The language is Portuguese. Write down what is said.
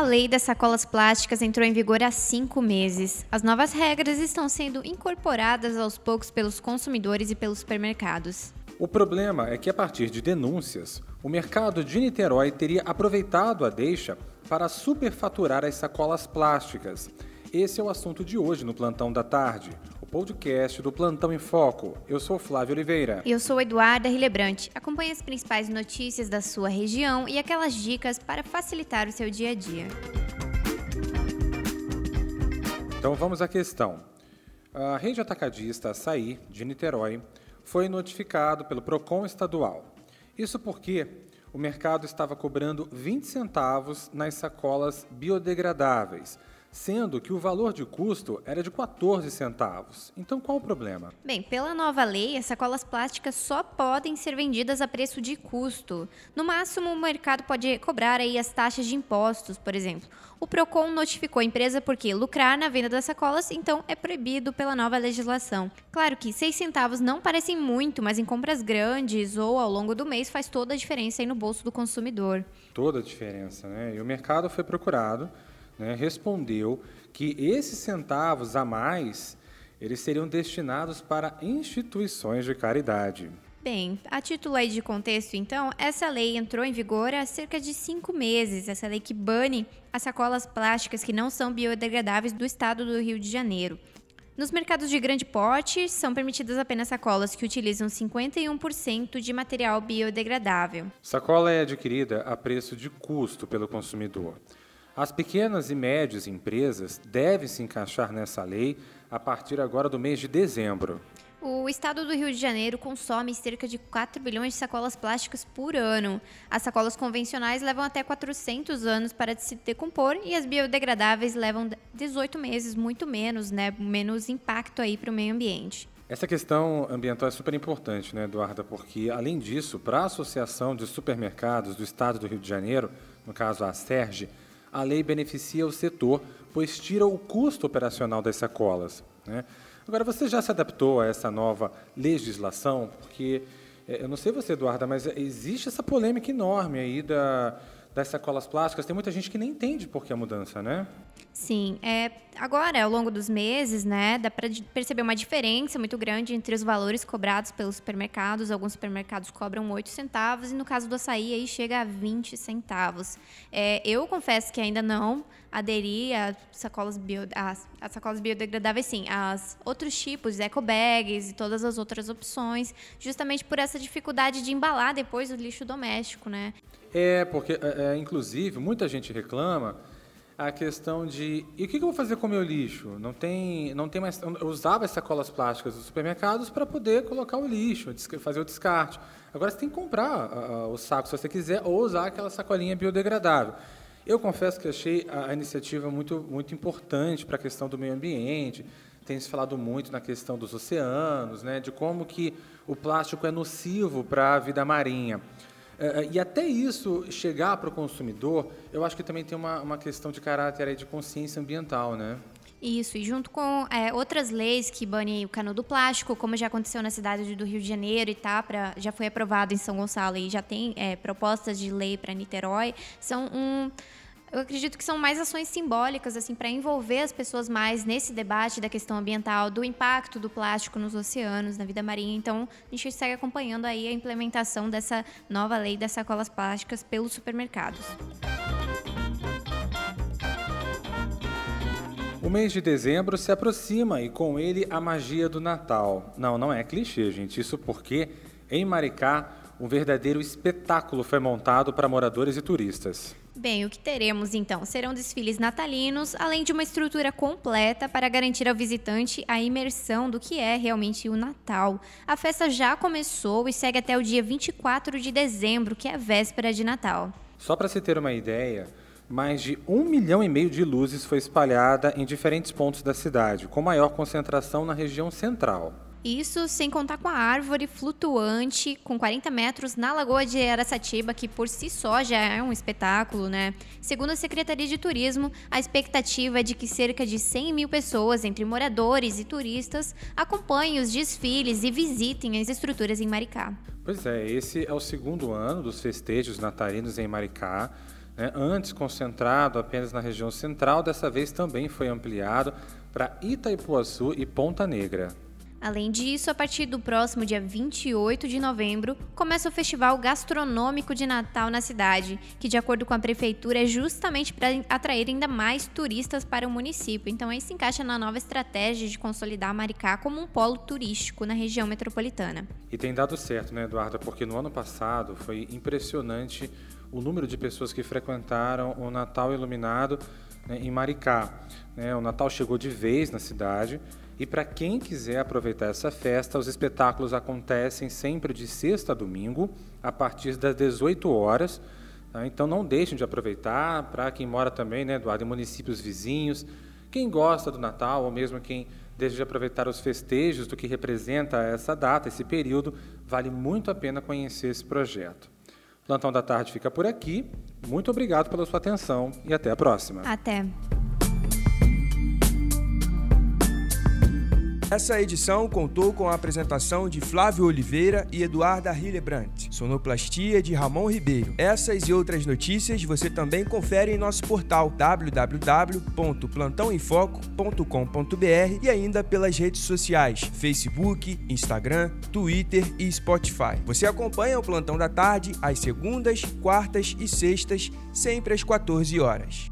A lei das sacolas plásticas entrou em vigor há cinco meses. As novas regras estão sendo incorporadas aos poucos pelos consumidores e pelos supermercados. O problema é que, a partir de denúncias, o mercado de Niterói teria aproveitado a deixa para superfaturar as sacolas plásticas. Esse é o assunto de hoje no Plantão da Tarde, podcast do Plantão em Foco. Eu sou Flávio Oliveira. Eu sou Eduarda Rilebrante. Acompanhe as principais notícias da sua região e aquelas dicas para facilitar o seu dia a dia. Então vamos à questão. A rede atacadista Açaí, de Niterói, foi notificado pelo PROCON estadual. Isso porque o mercado estava cobrando 20 centavos nas sacolas biodegradáveis, sendo que o valor de custo era de 14 centavos. Então qual o problema? Bem, pela nova lei, as sacolas plásticas só podem ser vendidas a preço de custo. No máximo, o mercado pode cobrar aí as taxas de impostos, por exemplo. O Procon notificou a empresa porque lucrar na venda das sacolas, então é proibido pela nova legislação. Claro que 6 centavos não parecem muito, mas em compras grandes ou ao longo do mês faz toda a diferença aí no bolso do consumidor. Toda a diferença, né? E o mercado foi procurado né, respondeu que esses centavos a mais eles seriam destinados para instituições de caridade. Bem, a título aí de contexto, então, essa lei entrou em vigor há cerca de cinco meses. Essa lei que bane as sacolas plásticas que não são biodegradáveis do estado do Rio de Janeiro. Nos mercados de grande porte, são permitidas apenas sacolas que utilizam 51% de material biodegradável. Sacola é adquirida a preço de custo pelo consumidor. As pequenas e médias empresas devem se encaixar nessa lei a partir agora do mês de dezembro. O estado do Rio de Janeiro consome cerca de 4 bilhões de sacolas plásticas por ano. As sacolas convencionais levam até 400 anos para se decompor e as biodegradáveis levam 18 meses, muito menos, né? Menos impacto aí para o meio ambiente. Essa questão ambiental é super importante, né, Eduarda? Porque, além disso, para a Associação de Supermercados do Estado do Rio de Janeiro, no caso a SERGE, a lei beneficia o setor, pois tira o custo operacional das sacolas. Né? Agora, você já se adaptou a essa nova legislação? Porque, é, eu não sei você, Eduarda, mas existe essa polêmica enorme aí da, das sacolas plásticas. Tem muita gente que nem entende por que a mudança, né? Sim, é, agora, ao longo dos meses, né, dá para perceber uma diferença muito grande entre os valores cobrados pelos supermercados. Alguns supermercados cobram 8 centavos e no caso do açaí aí chega a 20 centavos. É, eu confesso que ainda não aderi a sacolas, bio, a, sacolas biodegradáveis, sim, as outros tipos, eco bags e todas as outras opções, justamente por essa dificuldade de embalar depois o lixo doméstico, né? É, porque, é, é inclusive, muita gente reclama a questão de e o que eu vou fazer com o meu lixo? Não tem, não tem mais. Eu usava as sacolas plásticas dos supermercados para poder colocar o lixo, fazer o descarte. Agora você tem que comprar uh, o saco se você quiser ou usar aquela sacolinha biodegradável. Eu confesso que achei a, iniciativa muito, muito importante para a questão do meio ambiente. Tem se falado muito na questão dos oceanos, né, de como que o plástico é nocivo para a vida marinha. É, é, e até isso chegar para o consumidor, eu acho que também tem uma, uma questão de caráter de consciência ambiental, né? Isso, e junto com é, outras leis que banem o canudo plástico, como já aconteceu na cidade do Rio de Janeiro e tá pra, já foi aprovado em São Gonçalo e já tem é, propostas de lei para Niterói, são um eu acredito que são mais ações simbólicas assim para envolver as pessoas mais nesse debate da questão ambiental, do impacto do plástico nos oceanos, na vida marinha. Então, a gente segue acompanhando aí a implementação dessa nova lei das sacolas plásticas pelos supermercados. O mês de dezembro se aproxima e com ele a magia do Natal. Não, não é clichê, gente. Isso porque em Maricá um verdadeiro espetáculo foi montado para moradores e turistas. Bem, o que teremos então serão desfiles natalinos, além de uma estrutura completa para garantir ao visitante a imersão do que é realmente o Natal. A festa já começou e segue até o dia 24 de dezembro, que é a véspera de Natal. Só para se ter uma ideia, mais de um milhão e meio de luzes foi espalhada em diferentes pontos da cidade, com maior concentração na região central. Isso sem contar com a árvore flutuante com 40 metros na Lagoa de Aracatiba, que por si só já é um espetáculo, né? Segundo a Secretaria de Turismo, a expectativa é de que cerca de 100 mil pessoas, entre moradores e turistas, acompanhem os desfiles e visitem as estruturas em Maricá. Pois é, esse é o segundo ano dos festejos natalinos em Maricá. Né? Antes concentrado apenas na região central, dessa vez também foi ampliado para Itaipuaçu e Ponta Negra. Além disso, a partir do próximo dia 28 de novembro, começa o Festival Gastronômico de Natal na cidade, que, de acordo com a prefeitura, é justamente para atrair ainda mais turistas para o município. Então, aí se encaixa na nova estratégia de consolidar Maricá como um polo turístico na região metropolitana. E tem dado certo, né, Eduarda? Porque no ano passado foi impressionante o número de pessoas que frequentaram o Natal Iluminado né, em Maricá. Né? O Natal chegou de vez na cidade e para quem quiser aproveitar essa festa, os espetáculos acontecem sempre de sexta a domingo, a partir das 18 horas. Tá? Então não deixem de aproveitar, para quem mora também, né, Eduardo, em municípios vizinhos, quem gosta do Natal, ou mesmo quem deseja aproveitar os festejos do que representa essa data, esse período, vale muito a pena conhecer esse projeto. Plantão da Tarde fica por aqui. Muito obrigado pela sua atenção e até a próxima. Até. Essa edição contou com a apresentação de Flávio Oliveira e Eduarda Hillebrandt, sonoplastia de Ramon Ribeiro. Essas e outras notícias você também confere em nosso portal www.plantãoemfoco.com.br e ainda pelas redes sociais Facebook, Instagram, Twitter e Spotify. Você acompanha o Plantão da Tarde às segundas, quartas e sextas, sempre às 14 horas.